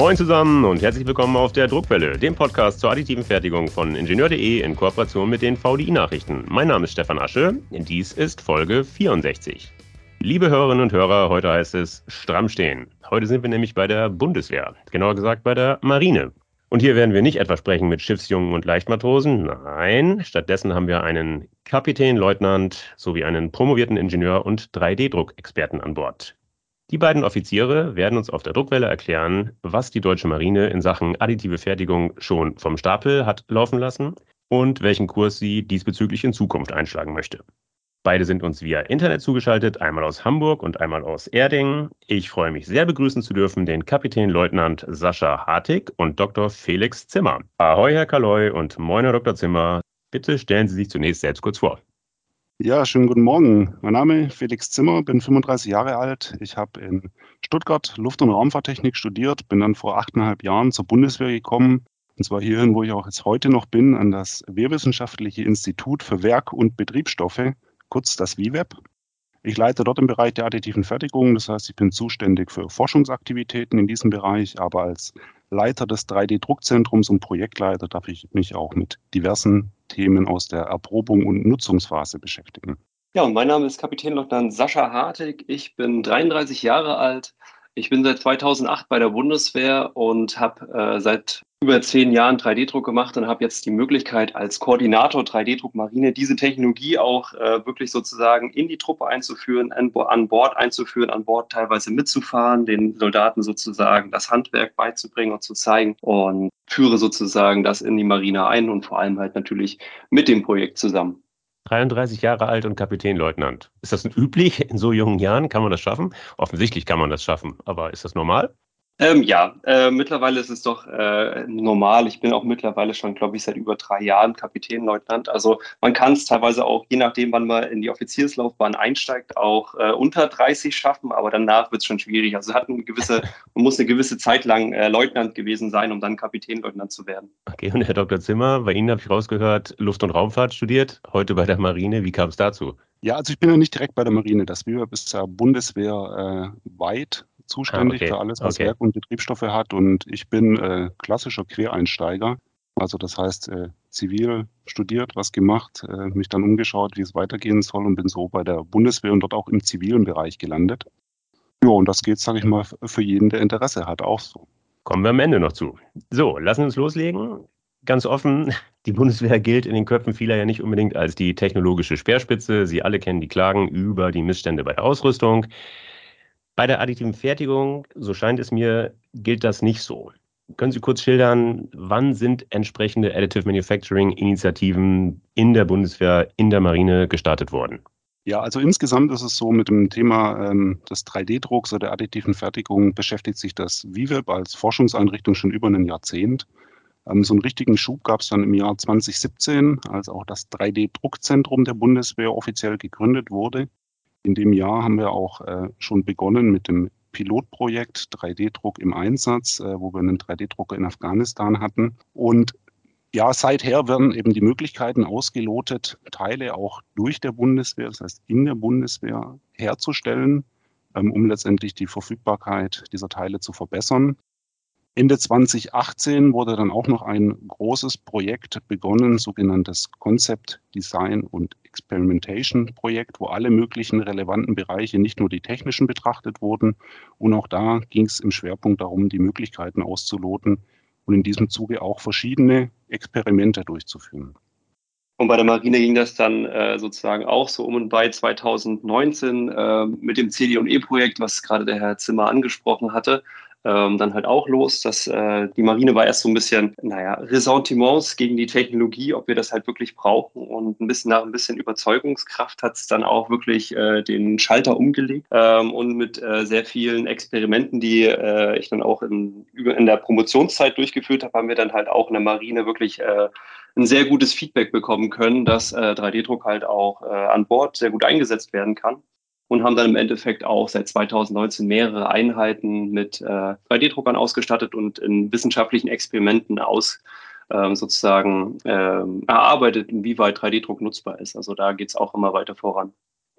Moin zusammen und herzlich willkommen auf der Druckwelle, dem Podcast zur additiven Fertigung von Ingenieur.de in Kooperation mit den VDI-Nachrichten. Mein Name ist Stefan Asche, dies ist Folge 64. Liebe Hörerinnen und Hörer, heute heißt es stramm stehen. Heute sind wir nämlich bei der Bundeswehr, genauer gesagt bei der Marine. Und hier werden wir nicht etwa sprechen mit Schiffsjungen und Leichtmatrosen, nein, stattdessen haben wir einen Kapitän, Leutnant sowie einen promovierten Ingenieur und 3D-Druckexperten an Bord. Die beiden Offiziere werden uns auf der Druckwelle erklären, was die deutsche Marine in Sachen additive Fertigung schon vom Stapel hat laufen lassen und welchen Kurs sie diesbezüglich in Zukunft einschlagen möchte. Beide sind uns via Internet zugeschaltet, einmal aus Hamburg und einmal aus Erding. Ich freue mich sehr begrüßen zu dürfen den Kapitänleutnant Sascha Hartig und Dr. Felix Zimmer. Ahoi, Herr Kaloy und moin, Herr Dr. Zimmer. Bitte stellen Sie sich zunächst selbst kurz vor. Ja, schönen guten Morgen. Mein Name ist Felix Zimmer, bin 35 Jahre alt. Ich habe in Stuttgart Luft- und Raumfahrttechnik studiert, bin dann vor achteinhalb Jahren zur Bundeswehr gekommen. Und zwar hierhin, wo ich auch jetzt heute noch bin, an das Wehrwissenschaftliche Institut für Werk- und Betriebsstoffe kurz das WIWEB. Ich leite dort im Bereich der additiven Fertigung, das heißt, ich bin zuständig für Forschungsaktivitäten in diesem Bereich, aber als Leiter des 3D-Druckzentrums und Projektleiter darf ich mich auch mit diversen Themen aus der Erprobung und Nutzungsphase beschäftigen. Ja, und mein Name ist Kapitänleutnant Sascha Hartig. Ich bin 33 Jahre alt. Ich bin seit 2008 bei der Bundeswehr und habe äh, seit über zehn Jahren 3D-Druck gemacht und habe jetzt die Möglichkeit, als Koordinator 3D-Druck Marine diese Technologie auch äh, wirklich sozusagen in die Truppe einzuführen, an, an, Bord einzuführen, an Bord teilweise mitzufahren, den Soldaten sozusagen das Handwerk beizubringen und zu zeigen und führe sozusagen das in die Marine ein und vor allem halt natürlich mit dem Projekt zusammen. 33 Jahre alt und Kapitänleutnant. Ist das üblich in so jungen Jahren? Kann man das schaffen? Offensichtlich kann man das schaffen, aber ist das normal? Ähm, ja, äh, mittlerweile ist es doch äh, normal. Ich bin auch mittlerweile schon, glaube ich, seit über drei Jahren Kapitänleutnant. Also man kann es teilweise auch, je nachdem, wann man in die Offizierslaufbahn einsteigt, auch äh, unter 30 schaffen, aber danach wird es schon schwierig. Also hat eine gewisse, man muss eine gewisse Zeit lang äh, Leutnant gewesen sein, um dann Kapitänleutnant zu werden. Okay, und Herr Dr. Zimmer, bei Ihnen habe ich rausgehört, Luft- und Raumfahrt studiert, heute bei der Marine. Wie kam es dazu? Ja, also ich bin ja nicht direkt bei der Marine. Das WIWAP ist ja bundeswehrweit äh, zuständig ah, okay. für alles, was okay. Werk- und Betriebsstoffe hat. Und ich bin äh, klassischer Quereinsteiger. Also das heißt, äh, zivil studiert, was gemacht, äh, mich dann umgeschaut, wie es weitergehen soll und bin so bei der Bundeswehr und dort auch im zivilen Bereich gelandet. Ja, und das geht, sage ich mal, für jeden, der Interesse hat, auch so. Kommen wir am Ende noch zu. So, lassen wir uns loslegen. Ganz offen, die Bundeswehr gilt in den Köpfen vieler ja nicht unbedingt als die technologische Speerspitze. Sie alle kennen die Klagen über die Missstände bei der Ausrüstung. Bei der additiven Fertigung, so scheint es mir, gilt das nicht so. Können Sie kurz schildern, wann sind entsprechende Additive Manufacturing Initiativen in der Bundeswehr, in der Marine gestartet worden? Ja, also insgesamt ist es so, mit dem Thema ähm, des 3D-Drucks oder der additiven Fertigung beschäftigt sich das VIVEB als Forschungseinrichtung schon über ein Jahrzehnt. Ähm, so einen richtigen Schub gab es dann im Jahr 2017, als auch das 3D-Druckzentrum der Bundeswehr offiziell gegründet wurde. In dem Jahr haben wir auch äh, schon begonnen mit dem Pilotprojekt 3D-Druck im Einsatz, äh, wo wir einen 3D-Drucker in Afghanistan hatten. Und ja, seither werden eben die Möglichkeiten ausgelotet, Teile auch durch der Bundeswehr, das heißt in der Bundeswehr herzustellen, ähm, um letztendlich die Verfügbarkeit dieser Teile zu verbessern. Ende 2018 wurde dann auch noch ein großes Projekt begonnen, sogenanntes Concept Design und Experimentation Projekt, wo alle möglichen relevanten Bereiche, nicht nur die technischen betrachtet wurden. Und auch da ging es im Schwerpunkt darum, die Möglichkeiten auszuloten und in diesem Zuge auch verschiedene Experimente durchzuführen. Und bei der Marine ging das dann äh, sozusagen auch so um und bei 2019 äh, mit dem CD&E-Projekt, was gerade der Herr Zimmer angesprochen hatte ähm, dann halt auch los. Dass äh, die Marine war erst so ein bisschen, naja, Ressentiments gegen die Technologie, ob wir das halt wirklich brauchen. Und ein bisschen nach ein bisschen Überzeugungskraft hat es dann auch wirklich äh, den Schalter umgelegt. Ähm, und mit äh, sehr vielen Experimenten, die äh, ich dann auch in, in der Promotionszeit durchgeführt habe, haben wir dann halt auch in der Marine wirklich äh, ein sehr gutes Feedback bekommen können, dass äh, 3D-Druck halt auch äh, an Bord sehr gut eingesetzt werden kann und haben dann im Endeffekt auch seit 2019 mehrere Einheiten mit äh, 3D-Druckern ausgestattet und in wissenschaftlichen Experimenten aus ähm, sozusagen ähm, erarbeitet, inwieweit 3D-Druck nutzbar ist. Also da geht es auch immer weiter voran.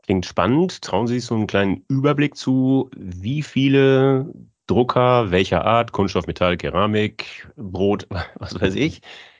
Klingt spannend. Trauen Sie sich so einen kleinen Überblick zu, wie viele Drucker welcher Art, Kunststoff, Metall, Keramik, Brot, was weiß ich,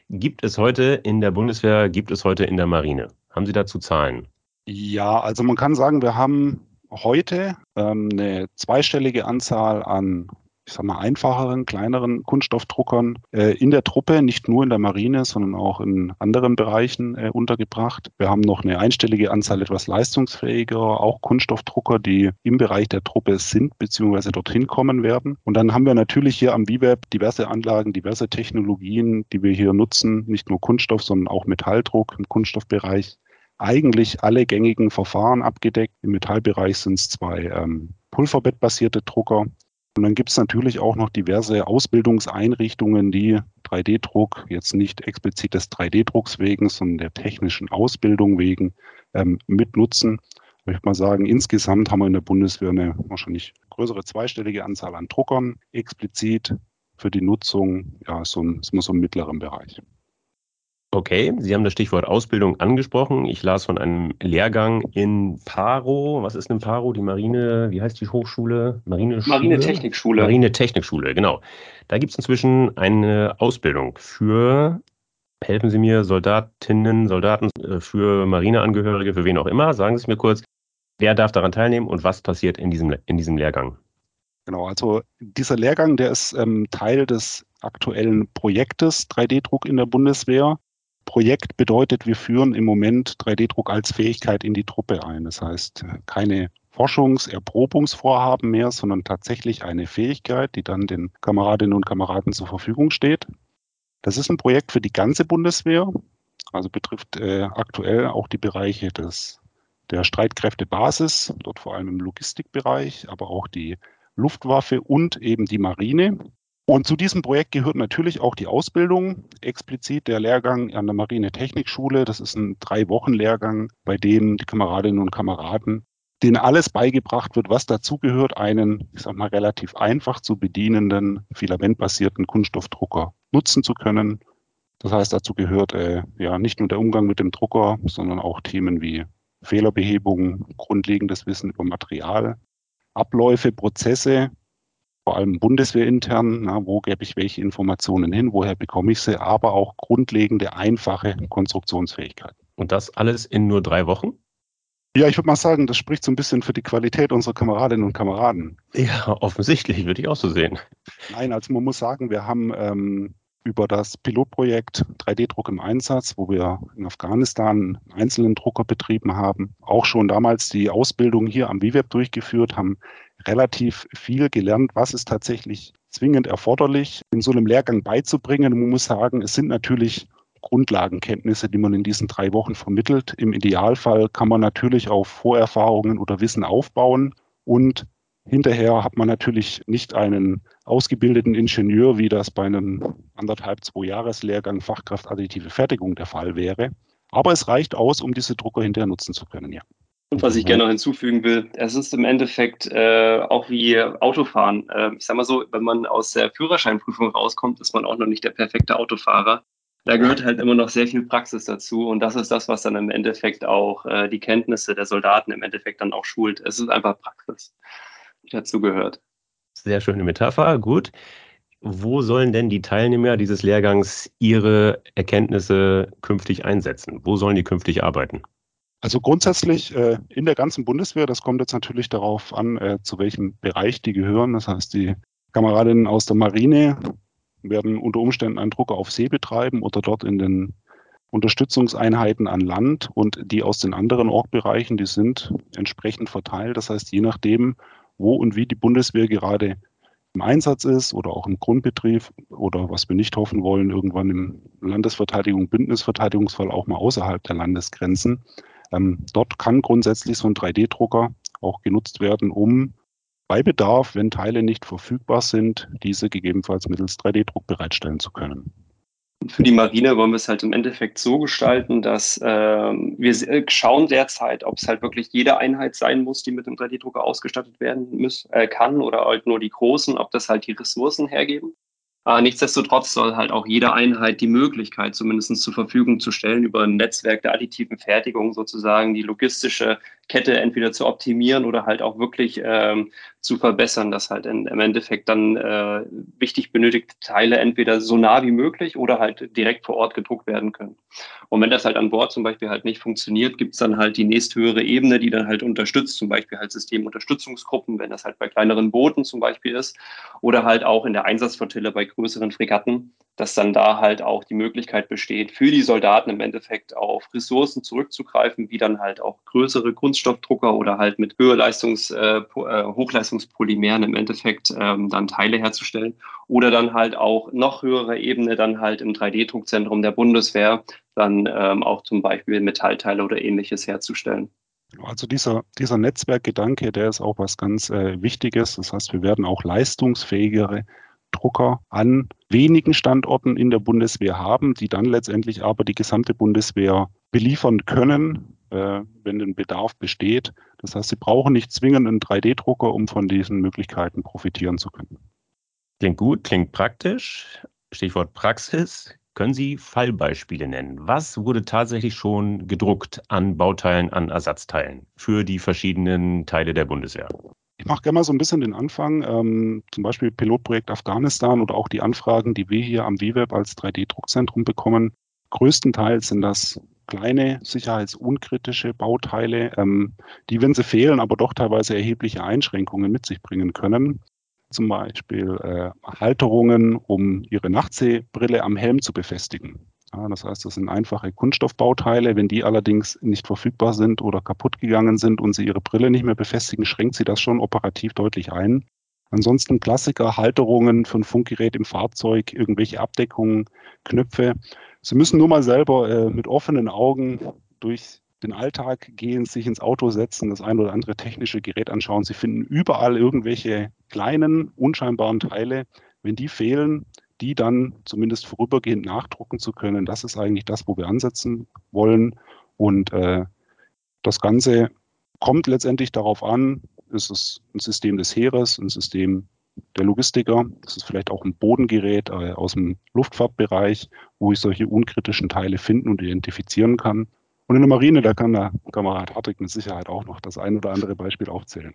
gibt es heute in der Bundeswehr, gibt es heute in der Marine? Haben Sie dazu Zahlen? Ja, also man kann sagen, wir haben heute ähm, eine zweistellige Anzahl an ich sag mal, einfacheren, kleineren Kunststoffdruckern äh, in der Truppe, nicht nur in der Marine, sondern auch in anderen Bereichen äh, untergebracht. Wir haben noch eine einstellige Anzahl etwas leistungsfähiger, auch Kunststoffdrucker, die im Bereich der Truppe sind bzw. dorthin kommen werden. Und dann haben wir natürlich hier am VWeb diverse Anlagen, diverse Technologien, die wir hier nutzen, nicht nur Kunststoff, sondern auch Metalldruck im Kunststoffbereich eigentlich alle gängigen Verfahren abgedeckt. Im Metallbereich sind es zwei ähm, pulverbettbasierte Drucker. Und dann gibt es natürlich auch noch diverse Ausbildungseinrichtungen, die 3D-Druck jetzt nicht explizit des 3D-Drucks wegen, sondern der technischen Ausbildung wegen ähm, mitnutzen. Ich würde mal sagen, insgesamt haben wir in der Bundeswehr eine wahrscheinlich größere zweistellige Anzahl an Druckern, explizit für die Nutzung, ja, so, so im mittleren Bereich. Okay, Sie haben das Stichwort Ausbildung angesprochen. Ich las von einem Lehrgang in Paro. Was ist denn Paro? Die Marine, wie heißt die Hochschule? Marine Marinetechnikschule. Marinetechnikschule, genau. Da gibt es inzwischen eine Ausbildung für, helfen Sie mir, Soldatinnen, Soldaten, äh, für Marineangehörige, für wen auch immer. Sagen Sie es mir kurz. Wer darf daran teilnehmen und was passiert in diesem, in diesem Lehrgang? Genau, also dieser Lehrgang, der ist ähm, Teil des aktuellen Projektes 3D-Druck in der Bundeswehr. Projekt bedeutet, wir führen im Moment 3D-Druck als Fähigkeit in die Truppe ein. Das heißt, keine Forschungs-, Erprobungsvorhaben mehr, sondern tatsächlich eine Fähigkeit, die dann den Kameradinnen und Kameraden zur Verfügung steht. Das ist ein Projekt für die ganze Bundeswehr, also betrifft äh, aktuell auch die Bereiche des, der Streitkräftebasis, dort vor allem im Logistikbereich, aber auch die Luftwaffe und eben die Marine. Und zu diesem Projekt gehört natürlich auch die Ausbildung, explizit der Lehrgang an der Marine-Technikschule. Das ist ein Drei-Wochen-Lehrgang, bei dem die Kameradinnen und Kameraden, denen alles beigebracht wird, was dazugehört, einen, ich sag mal, relativ einfach zu bedienenden, filamentbasierten Kunststoffdrucker nutzen zu können. Das heißt, dazu gehört äh, ja nicht nur der Umgang mit dem Drucker, sondern auch Themen wie Fehlerbehebung, grundlegendes Wissen über Material, Abläufe, Prozesse, vor allem bundeswehrintern, na, wo gebe ich welche Informationen hin, woher bekomme ich sie, aber auch grundlegende, einfache Konstruktionsfähigkeit. Und das alles in nur drei Wochen? Ja, ich würde mal sagen, das spricht so ein bisschen für die Qualität unserer Kameradinnen und Kameraden. Ja, offensichtlich, würde ich auch so sehen. Nein, also man muss sagen, wir haben ähm, über das Pilotprojekt 3D-Druck im Einsatz, wo wir in Afghanistan einen einzelnen Drucker betrieben haben, auch schon damals die Ausbildung hier am WWEB durchgeführt, haben relativ viel gelernt, was ist tatsächlich zwingend erforderlich, in so einem Lehrgang beizubringen. Man muss sagen, es sind natürlich Grundlagenkenntnisse, die man in diesen drei Wochen vermittelt. Im Idealfall kann man natürlich auf Vorerfahrungen oder Wissen aufbauen und hinterher hat man natürlich nicht einen ausgebildeten Ingenieur, wie das bei einem anderthalb, zwei Jahreslehrgang Fachkraft additive Fertigung der Fall wäre. Aber es reicht aus, um diese Drucker hinterher nutzen zu können, ja. Und was ich gerne noch hinzufügen will, es ist im Endeffekt äh, auch wie Autofahren. Äh, ich sag mal so, wenn man aus der Führerscheinprüfung rauskommt, ist man auch noch nicht der perfekte Autofahrer. Da gehört halt immer noch sehr viel Praxis dazu und das ist das, was dann im Endeffekt auch äh, die Kenntnisse der Soldaten im Endeffekt dann auch schult. Es ist einfach Praxis, die dazu gehört. Sehr schöne Metapher, gut. Wo sollen denn die Teilnehmer dieses Lehrgangs ihre Erkenntnisse künftig einsetzen? Wo sollen die künftig arbeiten? Also grundsätzlich äh, in der ganzen Bundeswehr, das kommt jetzt natürlich darauf an, äh, zu welchem Bereich die gehören. Das heißt, die Kameradinnen aus der Marine werden unter Umständen einen Drucker auf See betreiben oder dort in den Unterstützungseinheiten an Land und die aus den anderen Orgbereichen, die sind entsprechend verteilt. Das heißt, je nachdem, wo und wie die Bundeswehr gerade im Einsatz ist oder auch im Grundbetrieb oder was wir nicht hoffen wollen, irgendwann im Landesverteidigung, Bündnisverteidigungsfall auch mal außerhalb der Landesgrenzen, ähm, dort kann grundsätzlich so ein 3D-Drucker auch genutzt werden, um bei Bedarf, wenn Teile nicht verfügbar sind, diese gegebenenfalls mittels 3D-Druck bereitstellen zu können. Für die Marine wollen wir es halt im Endeffekt so gestalten, dass äh, wir schauen derzeit, ob es halt wirklich jede Einheit sein muss, die mit dem 3D-Drucker ausgestattet werden muss, äh, kann oder halt nur die großen, ob das halt die Ressourcen hergeben. Aber nichtsdestotrotz soll halt auch jede Einheit die Möglichkeit zumindest zur Verfügung zu stellen, über ein Netzwerk der additiven Fertigung sozusagen die logistische Kette entweder zu optimieren oder halt auch wirklich ähm, zu verbessern, dass halt in, im Endeffekt dann äh, wichtig benötigte Teile entweder so nah wie möglich oder halt direkt vor Ort gedruckt werden können. Und wenn das halt an Bord zum Beispiel halt nicht funktioniert, gibt es dann halt die nächsthöhere Ebene, die dann halt unterstützt, zum Beispiel halt Systemunterstützungsgruppen, wenn das halt bei kleineren Booten zum Beispiel ist oder halt auch in der Einsatzflottille bei größeren Fregatten, dass dann da halt auch die Möglichkeit besteht, für die Soldaten im Endeffekt auf Ressourcen zurückzugreifen, wie dann halt auch größere Kunststoffdrucker oder halt mit Höherleistungs, äh, äh, Hochleistungspolymeren im Endeffekt ähm, dann Teile herzustellen oder dann halt auch noch höhere Ebene dann halt im 3D-Druckzentrum der Bundeswehr dann ähm, auch zum Beispiel Metallteile oder ähnliches herzustellen. Also dieser, dieser Netzwerkgedanke, der ist auch was ganz äh, Wichtiges. Das heißt, wir werden auch leistungsfähigere Drucker an wenigen Standorten in der Bundeswehr haben, die dann letztendlich aber die gesamte Bundeswehr beliefern können, äh, wenn ein Bedarf besteht. Das heißt, sie brauchen nicht zwingend einen 3D-Drucker, um von diesen Möglichkeiten profitieren zu können. Klingt gut, klingt praktisch. Stichwort Praxis. Können Sie Fallbeispiele nennen? Was wurde tatsächlich schon gedruckt an Bauteilen, an Ersatzteilen für die verschiedenen Teile der Bundeswehr? Ich mache gerne mal so ein bisschen den Anfang, ähm, zum Beispiel Pilotprojekt Afghanistan oder auch die Anfragen, die wir hier am WWEB als 3D-Druckzentrum bekommen. Größtenteils sind das kleine, sicherheitsunkritische Bauteile, ähm, die, wenn sie fehlen, aber doch teilweise erhebliche Einschränkungen mit sich bringen können. Zum Beispiel äh, Halterungen, um ihre Nachtsehbrille am Helm zu befestigen. Ja, das heißt, das sind einfache Kunststoffbauteile. Wenn die allerdings nicht verfügbar sind oder kaputt gegangen sind und Sie Ihre Brille nicht mehr befestigen, schränkt Sie das schon operativ deutlich ein. Ansonsten Klassiker, Halterungen für ein Funkgerät im Fahrzeug, irgendwelche Abdeckungen, Knöpfe. Sie müssen nur mal selber äh, mit offenen Augen durch den Alltag gehen, sich ins Auto setzen, das ein oder andere technische Gerät anschauen. Sie finden überall irgendwelche kleinen, unscheinbaren Teile. Wenn die fehlen, die dann zumindest vorübergehend nachdrucken zu können. Das ist eigentlich das, wo wir ansetzen wollen. Und äh, das Ganze kommt letztendlich darauf an, ist es ein System des Heeres, ein System der Logistiker, das ist vielleicht auch ein Bodengerät äh, aus dem Luftfahrtbereich, wo ich solche unkritischen Teile finden und identifizieren kann. Und in der Marine, da kann der Kamerad Hartwig mit Sicherheit auch noch das ein oder andere Beispiel aufzählen.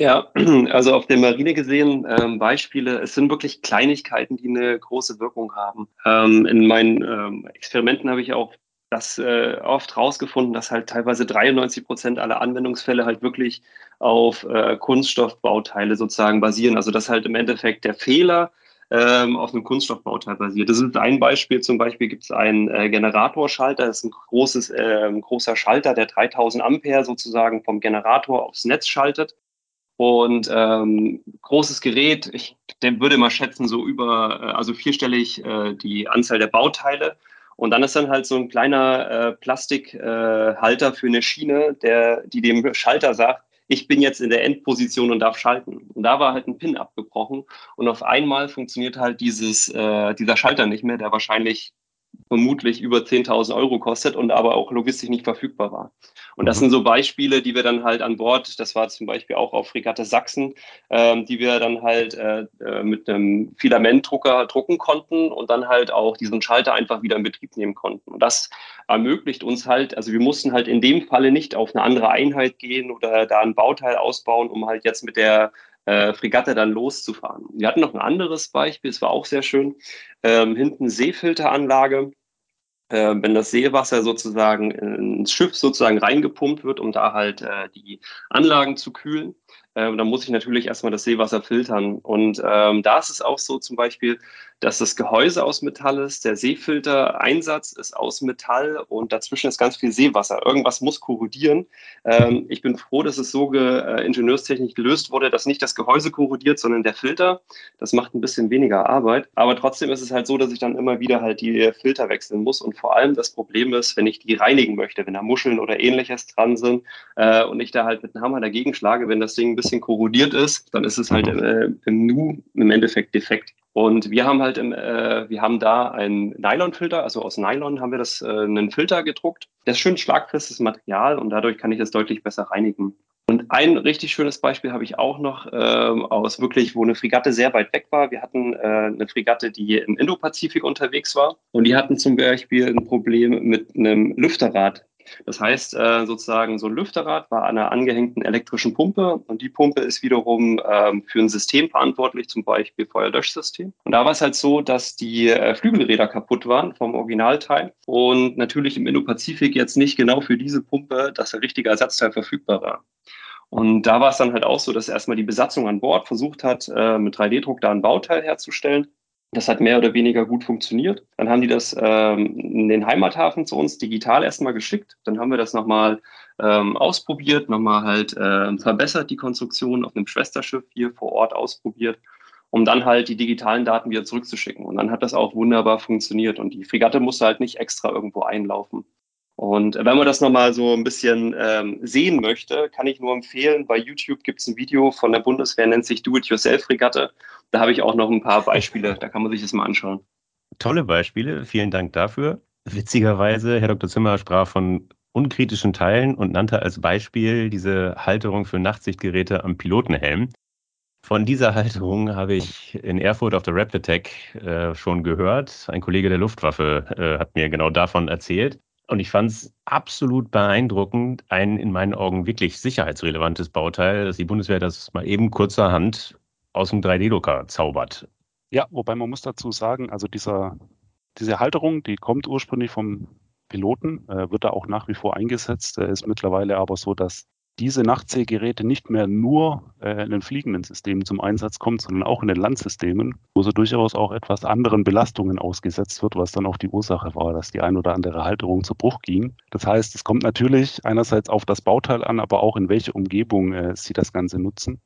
Ja, also auf der Marine gesehen, ähm, Beispiele, es sind wirklich Kleinigkeiten, die eine große Wirkung haben. Ähm, in meinen ähm, Experimenten habe ich auch das äh, oft rausgefunden, dass halt teilweise 93 Prozent aller Anwendungsfälle halt wirklich auf äh, Kunststoffbauteile sozusagen basieren. Also dass halt im Endeffekt der Fehler ähm, auf einem Kunststoffbauteil basiert. Das ist ein Beispiel. Zum Beispiel gibt es einen äh, Generatorschalter. Das ist ein großes, äh, großer Schalter, der 3000 Ampere sozusagen vom Generator aufs Netz schaltet. Und ähm, großes Gerät, ich würde mal schätzen, so über, äh, also vierstellig äh, die Anzahl der Bauteile. Und dann ist dann halt so ein kleiner äh, Plastikhalter äh, für eine Schiene, der, die dem Schalter sagt, ich bin jetzt in der Endposition und darf schalten. Und da war halt ein Pin abgebrochen und auf einmal funktioniert halt dieses, äh, dieser Schalter nicht mehr, der wahrscheinlich vermutlich über 10.000 Euro kostet und aber auch logistisch nicht verfügbar war. Und das mhm. sind so Beispiele, die wir dann halt an Bord, das war zum Beispiel auch auf Fregatte Sachsen, ähm, die wir dann halt äh, äh, mit einem Filamentdrucker drucken konnten und dann halt auch diesen Schalter einfach wieder in Betrieb nehmen konnten. Und das ermöglicht uns halt, also wir mussten halt in dem Falle nicht auf eine andere Einheit gehen oder da ein Bauteil ausbauen, um halt jetzt mit der äh, Fregatte dann loszufahren. Wir hatten noch ein anderes Beispiel, es war auch sehr schön. Ähm, hinten Seefilteranlage. Äh, wenn das Seewasser sozusagen ins Schiff sozusagen reingepumpt wird, um da halt äh, die Anlagen zu kühlen, äh, dann muss ich natürlich erstmal das Seewasser filtern. Und ähm, da ist es auch so zum Beispiel, dass das Gehäuse aus Metall ist, der Seefilter-Einsatz ist aus Metall und dazwischen ist ganz viel Seewasser. Irgendwas muss korrodieren. Ähm, ich bin froh, dass es so ge, äh, ingenieurstechnisch gelöst wurde, dass nicht das Gehäuse korrodiert, sondern der Filter. Das macht ein bisschen weniger Arbeit. Aber trotzdem ist es halt so, dass ich dann immer wieder halt die Filter wechseln muss. Und vor allem das Problem ist, wenn ich die reinigen möchte, wenn da Muscheln oder ähnliches dran sind äh, und ich da halt mit einem Hammer dagegen schlage, wenn das Ding ein bisschen korrodiert ist, dann ist es halt äh, im Nu im Endeffekt defekt. Und wir haben halt im, äh, wir haben da einen Nylonfilter, also aus Nylon haben wir das äh, einen Filter gedruckt. Das ist schön schlagfestes Material und dadurch kann ich das deutlich besser reinigen. Und ein richtig schönes Beispiel habe ich auch noch ähm, aus wirklich, wo eine Fregatte sehr weit weg war. Wir hatten äh, eine Fregatte, die im Indopazifik unterwegs war und die hatten zum Beispiel ein Problem mit einem Lüfterrad Das heißt, äh, sozusagen so ein Lüfterrad war an einer angehängten elektrischen Pumpe und die Pumpe ist wiederum ähm, für ein System verantwortlich, zum Beispiel Feuerlöschsystem. Und da war es halt so, dass die äh, Flügelräder kaputt waren vom Originalteil und natürlich im Indo-Pazifik jetzt nicht genau für diese Pumpe das richtige Ersatzteil verfügbar war. Und da war es dann halt auch so, dass erstmal die Besatzung an Bord versucht hat, äh, mit 3D-Druck da ein Bauteil herzustellen. Das hat mehr oder weniger gut funktioniert. Dann haben die das ähm, in den Heimathafen zu uns digital erstmal geschickt. Dann haben wir das nochmal ähm, ausprobiert, nochmal halt äh, verbessert, die Konstruktion auf einem Schwesterschiff hier vor Ort ausprobiert, um dann halt die digitalen Daten wieder zurückzuschicken. Und dann hat das auch wunderbar funktioniert. Und die Fregatte musste halt nicht extra irgendwo einlaufen. Und wenn man das nochmal so ein bisschen ähm, sehen möchte, kann ich nur empfehlen, bei YouTube gibt es ein Video von der Bundeswehr, nennt sich Do-It-Yourself-Regatte. Da habe ich auch noch ein paar Beispiele, da kann man sich das mal anschauen. Tolle Beispiele, vielen Dank dafür. Witzigerweise, Herr Dr. Zimmer sprach von unkritischen Teilen und nannte als Beispiel diese Halterung für Nachtsichtgeräte am Pilotenhelm. Von dieser Halterung habe ich in Erfurt auf der Rapid Tech äh, schon gehört. Ein Kollege der Luftwaffe äh, hat mir genau davon erzählt. Und ich fand es absolut beeindruckend, ein in meinen Augen wirklich sicherheitsrelevantes Bauteil, dass die Bundeswehr das mal eben kurzerhand aus dem 3D-Drucker zaubert. Ja, wobei man muss dazu sagen, also dieser, diese Halterung, die kommt ursprünglich vom Piloten, äh, wird da auch nach wie vor eingesetzt, äh, ist mittlerweile aber so, dass diese Nachtsehgeräte nicht mehr nur äh, in den fliegenden Systemen zum Einsatz kommt, sondern auch in den Landsystemen, wo sie durchaus auch etwas anderen Belastungen ausgesetzt wird, was dann auch die Ursache war, dass die ein oder andere Halterung zu Bruch ging. Das heißt, es kommt natürlich einerseits auf das Bauteil an, aber auch in welche Umgebung äh, sie das Ganze nutzen.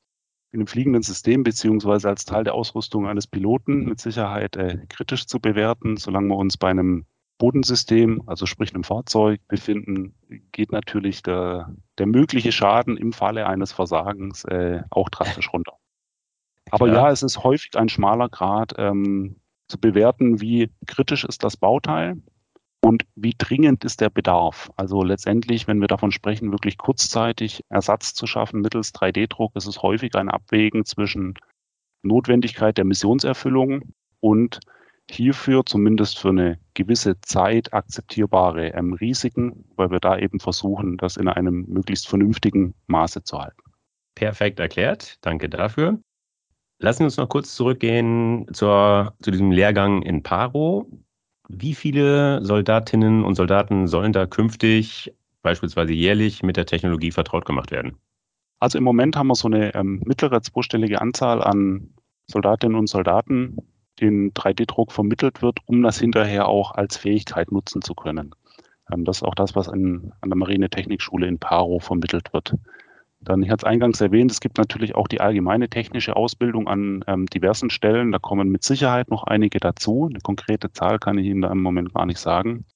In einem fliegenden System beziehungsweise als Teil der Ausrüstung eines Piloten mit Sicherheit äh, kritisch zu bewerten, solange wir uns bei einem Bodensystem, also sprich einem Fahrzeug befinden, geht natürlich der, der mögliche Schaden im Falle eines Versagens äh, auch drastisch runter. Aber ja. ja. es ist häufig ein schmaler Grad ähm, zu bewerten, wie kritisch ist das Bauteil und wie dringend ist der Bedarf. Also letztendlich, wenn wir davon sprechen, wirklich kurzzeitig Ersatz zu schaffen mittels 3D-Druck, ist es häufig ein Abwägen zwischen Notwendigkeit der Missionserfüllung und hierfür zumindest für eine gewisse Zeit akzeptierbare ähm, Risiken, weil wir da eben versuchen, das in einem möglichst vernünftigen Maße zu halten. Perfekt erklärt. Danke dafür. Lassen wir uns noch kurz zurückgehen zur, zu diesem Lehrgang in Paro. Wie viele Soldatinnen und Soldaten sollen da künftig, beispielsweise jährlich, mit der Technologie vertraut gemacht werden? Also im Moment haben wir so eine ähm, mittlere zweistellige Anzahl an Soldatinnen und Soldaten, den 3D-Druck vermittelt wird, um das hinterher auch als Fähigkeit nutzen zu können. Ähm, das ist auch das, was in, an der Marinetechnikschule in Paro vermittelt wird. Dann, ich hatte es eingangs erwähnt, es gibt natürlich auch die allgemeine technische Ausbildung an ähm, diversen Stellen. Da kommen mit Sicherheit noch einige dazu. Eine konkrete Zahl kann ich Ihnen da im Moment gar nicht sagen.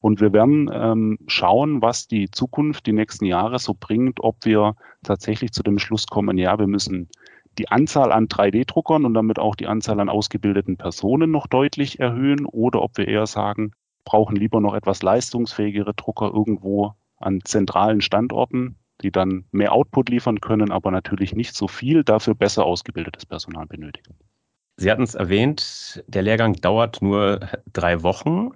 Und wir werden ähm, schauen, was die Zukunft, die nächsten Jahre so bringt, ob wir tatsächlich zu dem Schluss kommen, ja, wir müssen die Anzahl an 3D-Druckern und damit auch die Anzahl an ausgebildeten Personen noch deutlich erhöhen oder ob wir eher sagen, brauchen lieber noch etwas leistungsfähigere Drucker irgendwo an zentralen Standorten, die dann mehr Output liefern können, aber natürlich nicht so viel, dafür besser ausgebildetes Personal benötigen. Sie hatten es erwähnt, der Lehrgang dauert nur drei Wochen.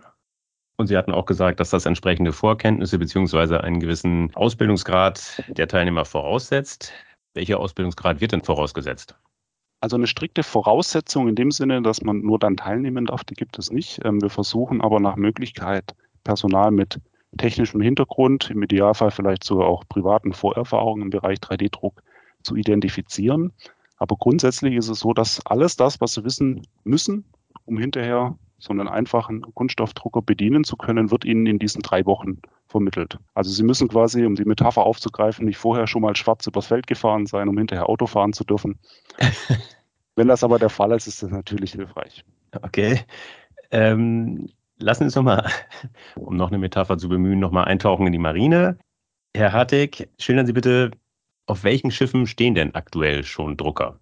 Und Sie hatten auch gesagt, dass das entsprechende Vorkenntnisse bzw. einen gewissen Ausbildungsgrad der Teilnehmer voraussetzt. Welcher Ausbildungsgrad wird denn vorausgesetzt? Also eine strikte Voraussetzung in dem Sinne, dass man nur dann teilnehmen darf, die gibt es nicht. Ähm, wir versuchen aber nach Möglichkeit Personal mit technischem Hintergrund, im Idealfall vielleicht sogar auch privaten Vorerfahrungen im Bereich 3D-Druck zu identifizieren. Aber grundsätzlich ist es so, dass alles das, was Sie wissen müssen, um hinterher so einen einfachen Kunststoffdrucker bedienen zu können, wird Ihnen in diesen drei Wochen vermittelt. Also Sie müssen quasi, um die Metapher aufzugreifen, nicht vorher schon mal schwarz übers Feld gefahren sein, um hinterher Auto fahren zu dürfen. Wenn das aber der Fall ist, ist das natürlich hilfreich. Okay. Ähm, lassen Sie uns nochmal, um noch eine Metapher zu bemühen, nochmal eintauchen in die Marine. Herr Hartig, schildern Sie bitte, auf welchen Schiffen stehen denn aktuell schon Drucker?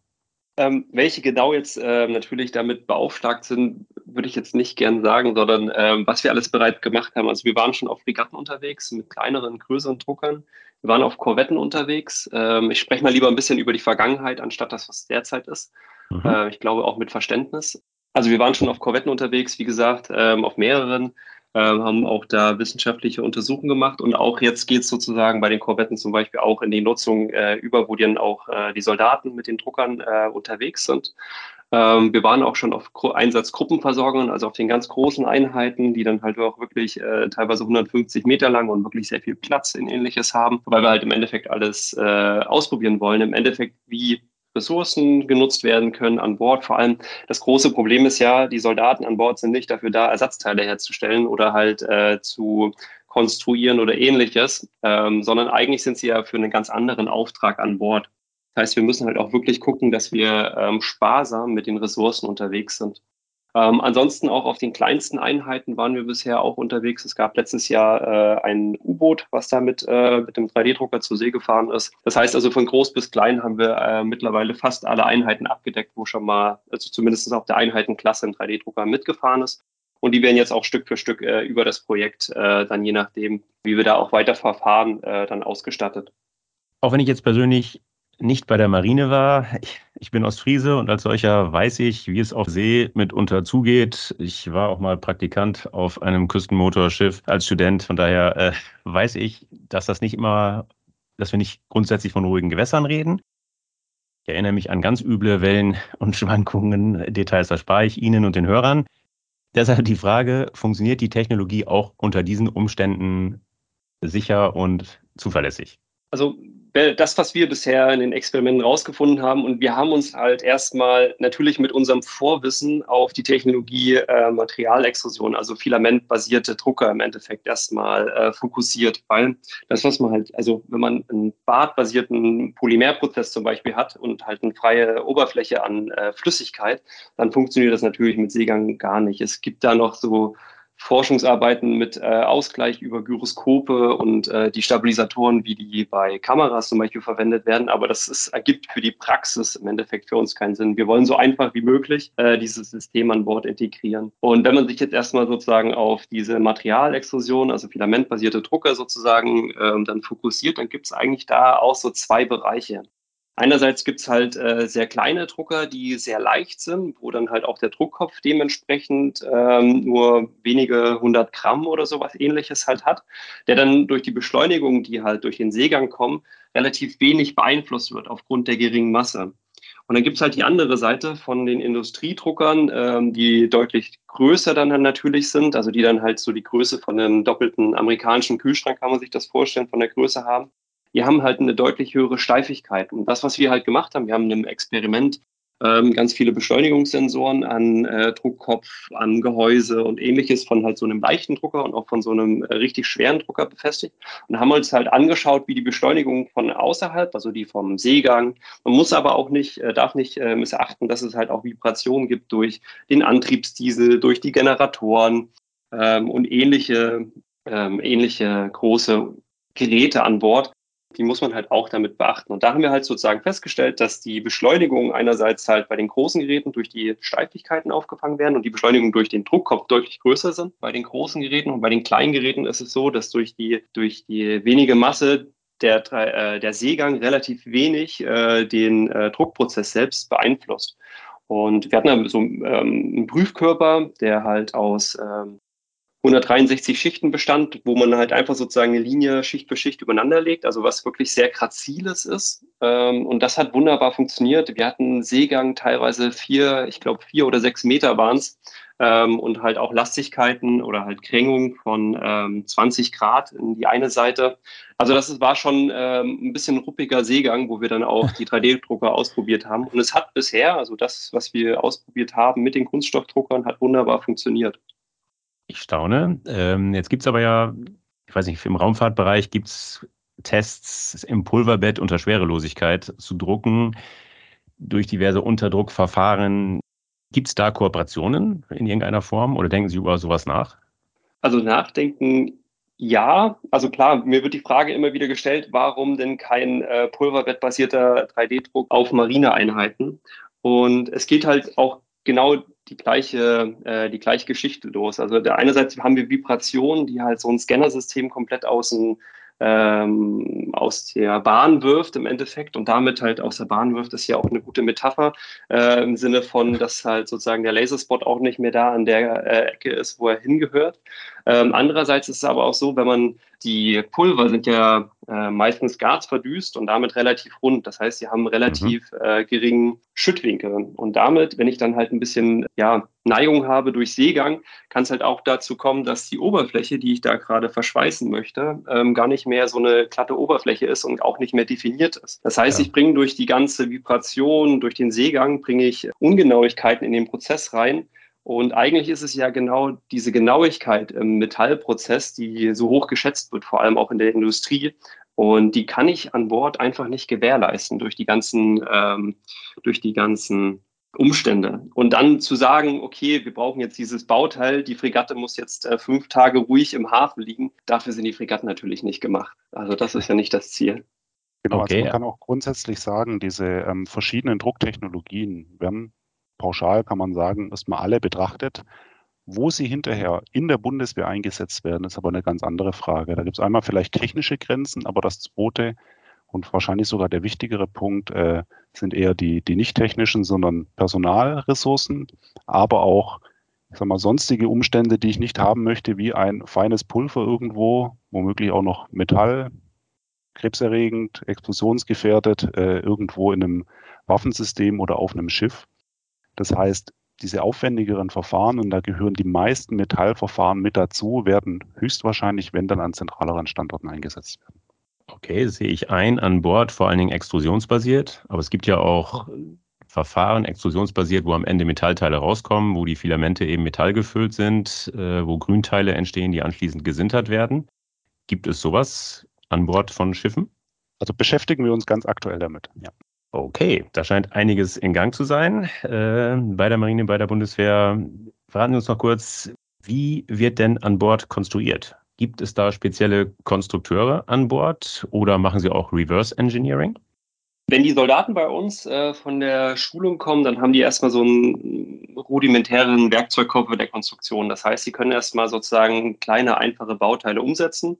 Ähm, welche genau jetzt äh, natürlich damit beaufschlagt sind, würde ich jetzt nicht gern sagen, sondern ähm, was wir alles bereits gemacht haben. Also wir waren schon auf Fregatten unterwegs mit kleineren, größeren Druckern. Wir waren auf Korvetten unterwegs. Ähm, ich spreche mal lieber ein bisschen über die Vergangenheit, anstatt das, was derzeit ist. Mhm. Äh, ich glaube auch mit Verständnis. Also wir waren schon auf Korvetten unterwegs, wie gesagt, ähm, auf mehreren. äh, haben auch da wissenschaftliche Untersuchungen gemacht und auch jetzt geht es sozusagen bei den Korvetten zum Beispiel auch in die Nutzung äh, über, wo dann auch äh, die Soldaten mit den Druckern äh, unterwegs sind. Ähm, wir waren auch schon auf Einsatzgruppenversorgungen, also auf den ganz großen Einheiten, die dann halt auch wirklich äh, teilweise 150 Meter lang und wirklich sehr viel Platz in ähnliches haben, weil wir halt im Endeffekt alles äh, ausprobieren wollen. Im Endeffekt, wie Ressourcen genutzt werden können an Bord. Vor allem das große Problem ist ja, die Soldaten an Bord sind nicht dafür da, Ersatzteile herzustellen oder halt äh, zu konstruieren oder ähnliches, ähm, sondern eigentlich sind sie ja für einen ganz anderen Auftrag an Bord. Das heißt, wir müssen halt auch wirklich gucken, dass wir ähm, sparsam mit den Ressourcen unterwegs sind. Ähm, ansonsten auch auf den kleinsten Einheiten waren wir bisher auch unterwegs. Es gab letztes Jahr äh, ein U-Boot, was da mit, äh, mit dem 3D-Drucker zur See gefahren ist. Das heißt also von groß bis klein haben wir äh, mittlerweile fast alle Einheiten abgedeckt, wo schon mal, also zumindest auf der Einheitenklasse ein 3D-Drucker mitgefahren ist. Und die werden jetzt auch Stück für Stück äh, über das Projekt äh, dann je nachdem, wie wir da auch weiter verfahren, äh, dann ausgestattet. Auch wenn ich jetzt persönlich nicht bei der Marine war. Ich, ich, bin Ostfriese und als solcher weiß ich, wie es auf See mitunter zugeht. Ich war auch mal Praktikant auf einem Küstenmotorschiff als Student. Von daher äh, weiß ich, dass das nicht immer, dass wir nicht grundsätzlich von ruhigen Gewässern reden. Ich erinnere mich an ganz üble Wellen und Schwankungen. Details erspare ich Ihnen und den Hörern. Deshalb die Frage, funktioniert die Technologie auch unter diesen Umständen sicher und zuverlässig? Also das, was wir bisher in den Experimenten rausgefunden haben. Und wir haben uns halt erstmal natürlich mit unserem Vorwissen auf die Technologie äh, Materialextrusion, also filamentbasierte Drucker im Endeffekt erstmal äh, fokussiert. Weil das, was man halt, also wenn man einen badbasierten Polymerprozess zum Beispiel hat und halt eine freie Oberfläche an äh, Flüssigkeit, dann funktioniert das natürlich mit Seegang gar nicht. Es gibt da noch so Forschungsarbeiten mit äh, Ausgleich über Gyroskope und äh, die Stabilisatoren, wie die bei Kameras zum Beispiel verwendet werden. Aber das ist, ergibt für die Praxis im Endeffekt für uns keinen Sinn. Wir wollen so einfach wie möglich äh, dieses System an Bord integrieren. Und wenn man sich jetzt erstmal sozusagen auf diese Materialextrusion, also filamentbasierte Drucker sozusagen ähm, dann fokussiert, dann gibt es eigentlich da auch so zwei Bereiche. Einerseits gibt es halt äh, sehr kleine Drucker, die sehr leicht sind, wo dann halt auch der Druckkopf dementsprechend ähm, nur wenige hundert Gramm oder sowas ähnliches halt hat, der dann durch die Beschleunigung, die halt durch den Seegang kommen, relativ wenig beeinflusst wird aufgrund der geringen Masse. Und dann gibt es halt die andere Seite von den Industriedruckern, ähm, die deutlich größer dann natürlich sind, also die dann halt so die Größe von einem doppelten amerikanischen Kühlschrank, kann man sich das vorstellen, von der Größe haben die haben halt eine deutlich höhere Steifigkeit. Und das, was wir halt gemacht haben, wir haben in einem Experiment ähm, ganz viele Beschleunigungssensoren an äh, Druckkopf, an Gehäuse und ähnliches von halt so einem leichten Drucker und auch von so einem äh, richtig schweren Drucker befestigt und haben uns halt angeschaut, wie die Beschleunigung von außerhalb, also die vom Seegang, man muss aber auch nicht, äh, darf nicht äh, missachten, dass es halt auch Vibrationen gibt durch den Antriebsdiesel, durch die Generatoren ähm, und ähnliche, ähm, ähnliche große Geräte an Bord, die muss man halt auch damit beachten. Und da haben wir halt sozusagen festgestellt, dass die Beschleunigung einerseits halt bei den großen Geräten durch die Steifigkeiten aufgefangen werden und die Beschleunigung durch den Druckkopf deutlich größer sind bei den großen Geräten. Und bei den kleinen Geräten ist es so, dass durch die, durch die wenige Masse der, äh, der Seegang relativ wenig äh, den äh, Druckprozess selbst beeinflusst. Und wir hatten so ähm, einen Prüfkörper, der halt aus ähm, 163 Schichten bestand, wo man halt einfach sozusagen eine Linie Schicht für Schicht übereinander legt, also was wirklich sehr graziles ist. Ähm, und das hat wunderbar funktioniert. Wir hatten Seegang teilweise vier, ich glaube vier oder sechs Meter waren es ähm, und halt auch Lastigkeiten oder halt Krängung von ähm, 20 Grad in die eine Seite. Also das war schon ähm, ein bisschen ruppiger Seegang, wo wir dann auch die 3D-Drucker ausprobiert haben. Und es hat bisher, also das, was wir ausprobiert haben mit den Kunststoffdruckern, hat wunderbar funktioniert. Ich staune. Ähm, jetzt gibt es aber ja, ich weiß nicht, im Raumfahrtbereich gibt es Tests im Pulverbett unter Schwerelosigkeit zu drucken durch diverse Unterdruckverfahren. Gibt es da Kooperationen in irgendeiner Form oder denken Sie über sowas nach? Also nachdenken ja, also klar, mir wird die Frage immer wieder gestellt, warum denn kein äh, pulverbettbasierter 3D-Druck auf Marineeinheiten? Und es geht halt auch genau die gleiche, äh, die gleiche Geschichte los. Also der einerseits haben wir Vibrationen, die halt so ein Scannersystem komplett aus, dem, ähm, aus der Bahn wirft im Endeffekt und damit halt aus der Bahn wirft, ist ja auch eine gute Metapher äh, im Sinne von, dass halt sozusagen der Laserspot auch nicht mehr da an der äh, Ecke ist, wo er hingehört. Ähm, andererseits ist es aber auch so, wenn man die Pulver sind ja äh, meistens gasverdüst und damit relativ rund. Das heißt, sie haben relativ mhm. äh, geringen Schüttwinkel. Und damit, wenn ich dann halt ein bisschen ja, Neigung habe durch Seegang, kann es halt auch dazu kommen, dass die Oberfläche, die ich da gerade verschweißen möchte, ähm, gar nicht mehr so eine glatte Oberfläche ist und auch nicht mehr definiert ist. Das heißt, ja. ich bringe durch die ganze Vibration, durch den Seegang, bringe ich Ungenauigkeiten in den Prozess rein, und eigentlich ist es ja genau diese Genauigkeit im Metallprozess, die so hoch geschätzt wird, vor allem auch in der Industrie. Und die kann ich an Bord einfach nicht gewährleisten durch die ganzen, ähm, durch die ganzen Umstände. Und dann zu sagen, okay, wir brauchen jetzt dieses Bauteil, die Fregatte muss jetzt äh, fünf Tage ruhig im Hafen liegen, dafür sind die Fregatten natürlich nicht gemacht. Also das ist ja nicht das Ziel. Genau, okay. also man kann auch grundsätzlich sagen, diese ähm, verschiedenen Drucktechnologien werden pauschal kann man sagen, erstmal alle betrachtet. Wo sie hinterher in der Bundeswehr eingesetzt werden, ist aber eine ganz andere Frage. Da gibt es einmal vielleicht technische Grenzen, aber das zweite und wahrscheinlich sogar der wichtigere Punkt äh, sind eher die, die nicht technischen, sondern Personalressourcen, aber auch ich sag mal, sonstige Umstände, die ich nicht haben möchte, wie ein feines Pulver irgendwo, womöglich auch noch Metall, krebserregend, explosionsgefährdet, äh, irgendwo in einem Waffensystem oder auf einem Schiff. Das heißt, diese aufwendigeren Verfahren, und da gehören die meisten Metallverfahren mit dazu, werden höchstwahrscheinlich, wenn dann an zentraleren Standorten eingesetzt werden. Okay, sehe ich ein, an Bord vor allen Dingen extrusionsbasiert, aber es gibt ja auch Verfahren, extrusionsbasiert, wo am Ende Metallteile rauskommen, wo die Filamente eben metallgefüllt sind, äh, wo Grünteile entstehen, die anschließend gesintert werden. Gibt es sowas an Bord von Schiffen? Also beschäftigen wir uns ganz aktuell damit, ja. Okay, da scheint einiges in Gang zu sein äh, bei der Marine, bei der Bundeswehr. Verraten Sie uns noch kurz, wie wird denn an Bord konstruiert? Gibt es da spezielle Konstrukteure an Bord oder machen Sie auch Reverse Engineering? Wenn die Soldaten bei uns äh, von der Schulung kommen, dann haben die erstmal so einen rudimentären Werkzeugkoffer der Konstruktion. Das heißt, sie können erstmal sozusagen kleine, einfache Bauteile umsetzen.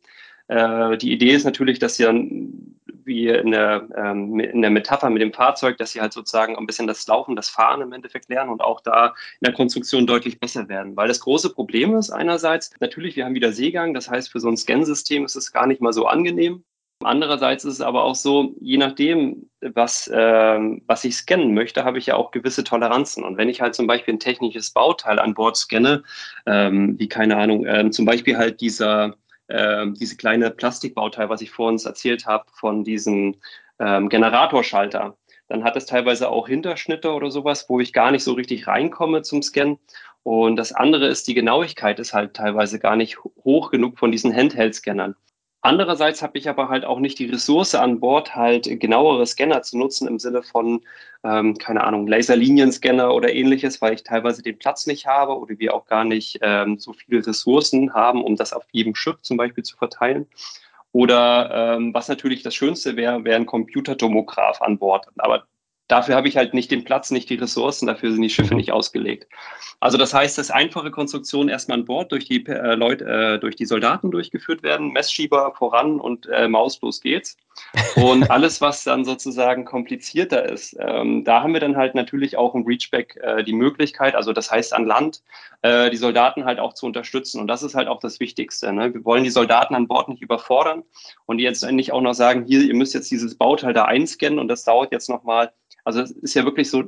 Äh, die Idee ist natürlich, dass sie dann wie in der, ähm, in der Metapher mit dem Fahrzeug, dass sie halt sozusagen ein bisschen das Laufen, das Fahren im Endeffekt lernen und auch da in der Konstruktion deutlich besser werden. Weil das große Problem ist einerseits, natürlich, wir haben wieder Seegang, das heißt, für so ein Scansystem ist es gar nicht mal so angenehm. Andererseits ist es aber auch so, je nachdem, was, äh, was ich scannen möchte, habe ich ja auch gewisse Toleranzen. Und wenn ich halt zum Beispiel ein technisches Bauteil an Bord scanne, ähm, wie keine Ahnung, ähm, zum Beispiel halt dieser äh, diese kleine Plastikbauteil, was ich vor uns erzählt habe, von diesem ähm, Generatorschalter. Dann hat es teilweise auch Hinterschnitte oder sowas, wo ich gar nicht so richtig reinkomme zum Scannen. Und das andere ist, die Genauigkeit ist halt teilweise gar nicht hoch genug von diesen Handheld-Scannern. Andererseits habe ich aber halt auch nicht die Ressource an Bord, halt genauere Scanner zu nutzen im Sinne von, ähm, keine Ahnung, Laserlinienscanner oder ähnliches, weil ich teilweise den Platz nicht habe oder wir auch gar nicht ähm, so viele Ressourcen haben, um das auf jedem Schiff zum Beispiel zu verteilen. Oder ähm, was natürlich das Schönste wäre, wäre ein Computertomograph an Bord. Aber Dafür habe ich halt nicht den Platz, nicht die Ressourcen, dafür sind die Schiffe mhm. nicht ausgelegt. Also das heißt, dass einfache Konstruktionen erstmal an Bord durch die äh, Leute, äh, durch die Soldaten durchgeführt werden, Messschieber voran und äh, mauslos geht's. Und alles, was dann sozusagen komplizierter ist, ähm, da haben wir dann halt natürlich auch im Reachback äh, die Möglichkeit, also das heißt an Land, äh, die Soldaten halt auch zu unterstützen. Und das ist halt auch das Wichtigste. Ne? Wir wollen die Soldaten an Bord nicht überfordern und die jetzt nicht auch noch sagen, hier, ihr müsst jetzt dieses Bauteil da einscannen und das dauert jetzt nochmal also es ist ja wirklich so,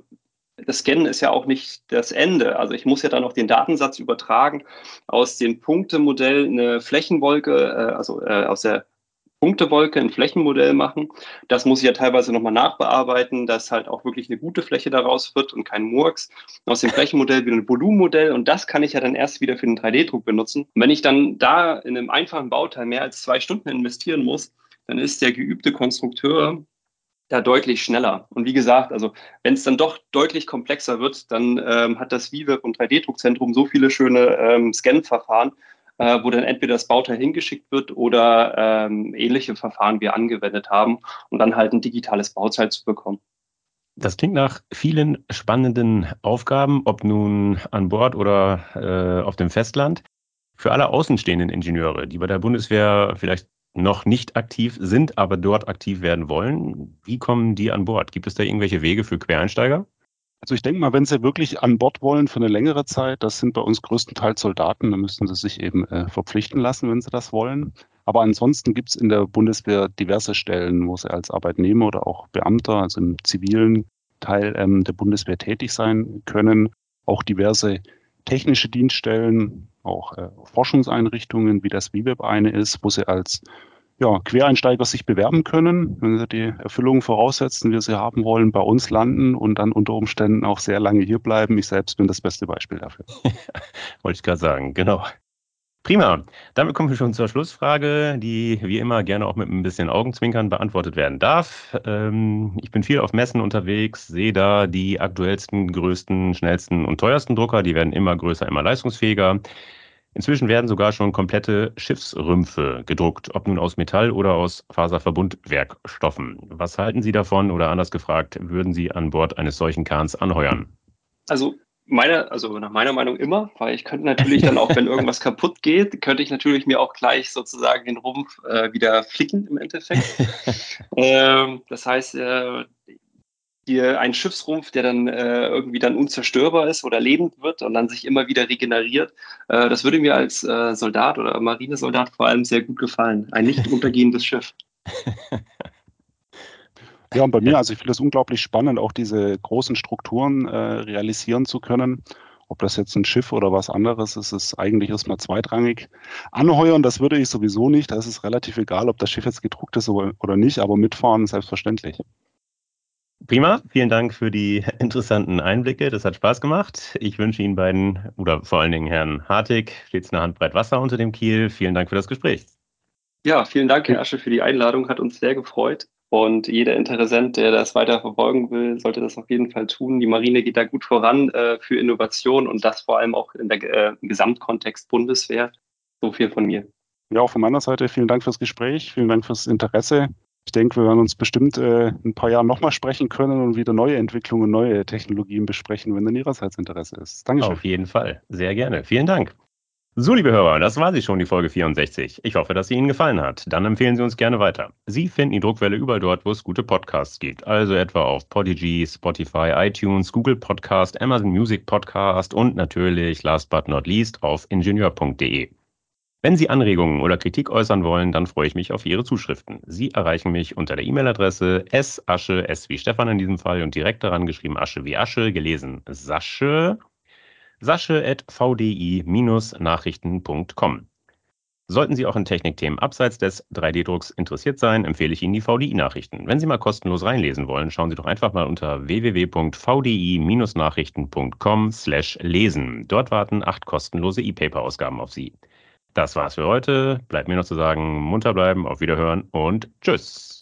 das Scannen ist ja auch nicht das Ende. Also ich muss ja dann auch den Datensatz übertragen aus dem Punktemodell eine Flächenwolke, äh, also äh, aus der Punktewolke ein Flächenmodell machen. Das muss ich ja teilweise nochmal nachbearbeiten, dass halt auch wirklich eine gute Fläche daraus wird und kein Murks. Aus dem Flächenmodell wieder ein Volumenmodell und das kann ich ja dann erst wieder für den 3D-Druck benutzen. Und wenn ich dann da in einem einfachen Bauteil mehr als zwei Stunden investieren muss, dann ist der geübte Konstrukteur da deutlich schneller. Und wie gesagt, also wenn es dann doch deutlich komplexer wird, dann ähm, hat das VWeb und 3D-Druckzentrum so viele schöne ähm, Scan-Verfahren, äh, wo dann entweder das Bauteil hingeschickt wird oder ähm, ähnliche Verfahren wir angewendet haben, um dann halt ein digitales Bauteil zu bekommen. Das klingt nach vielen spannenden Aufgaben, ob nun an Bord oder äh, auf dem Festland. Für alle außenstehenden Ingenieure, die bei der Bundeswehr vielleicht noch nicht aktiv sind, aber dort aktiv werden wollen. Wie kommen die an Bord? Gibt es da irgendwelche Wege für Quereinsteiger? Also ich denke mal, wenn Sie wirklich an Bord wollen für eine längere Zeit, das sind bei uns größtenteils Soldaten, dann müssen Sie sich eben äh, verpflichten lassen, wenn Sie das wollen. Aber ansonsten gibt es in der Bundeswehr diverse Stellen, wo Sie als Arbeitnehmer oder auch Beamter, also im zivilen Teil ähm, der Bundeswehr tätig sein können. Auch diverse technische Dienststellen, auch äh, Forschungseinrichtungen, wie das WIWEB eine ist, wo Sie als ja, Quereinsteiger sich bewerben können, wenn sie die Erfüllung voraussetzen, wie sie haben wollen, bei uns landen und dann unter Umständen auch sehr lange hier bleiben. Ich selbst bin das beste Beispiel dafür. Wollte ich gerade sagen, genau. Prima. Damit kommen wir schon zur Schlussfrage, die wie immer gerne auch mit ein bisschen Augenzwinkern beantwortet werden darf. Ähm, ich bin viel auf Messen unterwegs, sehe da die aktuellsten, größten, schnellsten und teuersten Drucker. Die werden immer größer, immer leistungsfähiger. Inzwischen werden sogar schon komplette Schiffsrümpfe gedruckt, ob nun aus Metall oder aus Faserverbundwerkstoffen. Was halten Sie davon oder anders gefragt, würden Sie an Bord eines solchen Kahns anheuern? Also meine, also nach meiner Meinung immer, weil ich könnte natürlich dann auch, wenn irgendwas kaputt geht, könnte ich natürlich mir auch gleich sozusagen den Rumpf äh, wieder flicken im Endeffekt. ähm, das heißt, äh, hier ein Schiffsrumpf, der dann äh, irgendwie dann unzerstörbar ist oder lebend wird und dann sich immer wieder regeneriert. Äh, das würde mir als äh, Soldat oder Marinesoldat vor allem sehr gut gefallen. Ein nicht untergehendes Schiff. Ja, und bei mir, also ich finde es unglaublich spannend, auch diese großen Strukturen äh, realisieren zu können. Ob das jetzt ein Schiff oder was anderes ist, ist eigentlich erstmal zweitrangig. Anheuern, das würde ich sowieso nicht. Da ist es relativ egal, ob das Schiff jetzt gedruckt ist oder nicht, aber mitfahren selbstverständlich. Prima, vielen Dank für die interessanten Einblicke. Das hat Spaß gemacht. Ich wünsche Ihnen beiden oder vor allen Dingen Herrn Hartig stets eine Handbreit Wasser unter dem Kiel. Vielen Dank für das Gespräch. Ja, vielen Dank, Herr Asche, für die Einladung. Hat uns sehr gefreut. Und jeder Interessent, der das weiter verfolgen will, sollte das auf jeden Fall tun. Die Marine geht da gut voran äh, für Innovation und das vor allem auch in der äh, Gesamtkontext Bundeswehr. So viel von mir. Ja, auch von meiner Seite vielen Dank fürs Gespräch, vielen Dank fürs Interesse ich denke, wir werden uns bestimmt äh, ein paar Jahre nochmal sprechen können und wieder neue Entwicklungen, neue Technologien besprechen, wenn dann Ihrerseits Interesse ist. Dankeschön. Auf jeden Fall. Sehr gerne. Vielen Dank. So, liebe Hörer, das war sie schon, die Folge 64. Ich hoffe, dass sie Ihnen gefallen hat. Dann empfehlen Sie uns gerne weiter. Sie finden die Druckwelle überall dort, wo es gute Podcasts gibt. Also etwa auf Podigy, Spotify, iTunes, Google Podcast, Amazon Music Podcast und natürlich, last but not least, auf ingenieur.de. Wenn Sie Anregungen oder Kritik äußern wollen, dann freue ich mich auf Ihre Zuschriften. Sie erreichen mich unter der E-Mail-Adresse sasche, s wie Stefan in diesem Fall und direkt daran geschrieben Asche wie Asche, gelesen Sasche, sasche.vdi-nachrichten.com. Sollten Sie auch in Technikthemen abseits des 3D-Drucks interessiert sein, empfehle ich Ihnen die VDI-Nachrichten. Wenn Sie mal kostenlos reinlesen wollen, schauen Sie doch einfach mal unter www.vdi-nachrichten.com/lesen. Dort warten acht kostenlose E-Paper-Ausgaben auf Sie. Das war's für heute. Bleibt mir noch zu sagen, munter bleiben, auf Wiederhören und tschüss.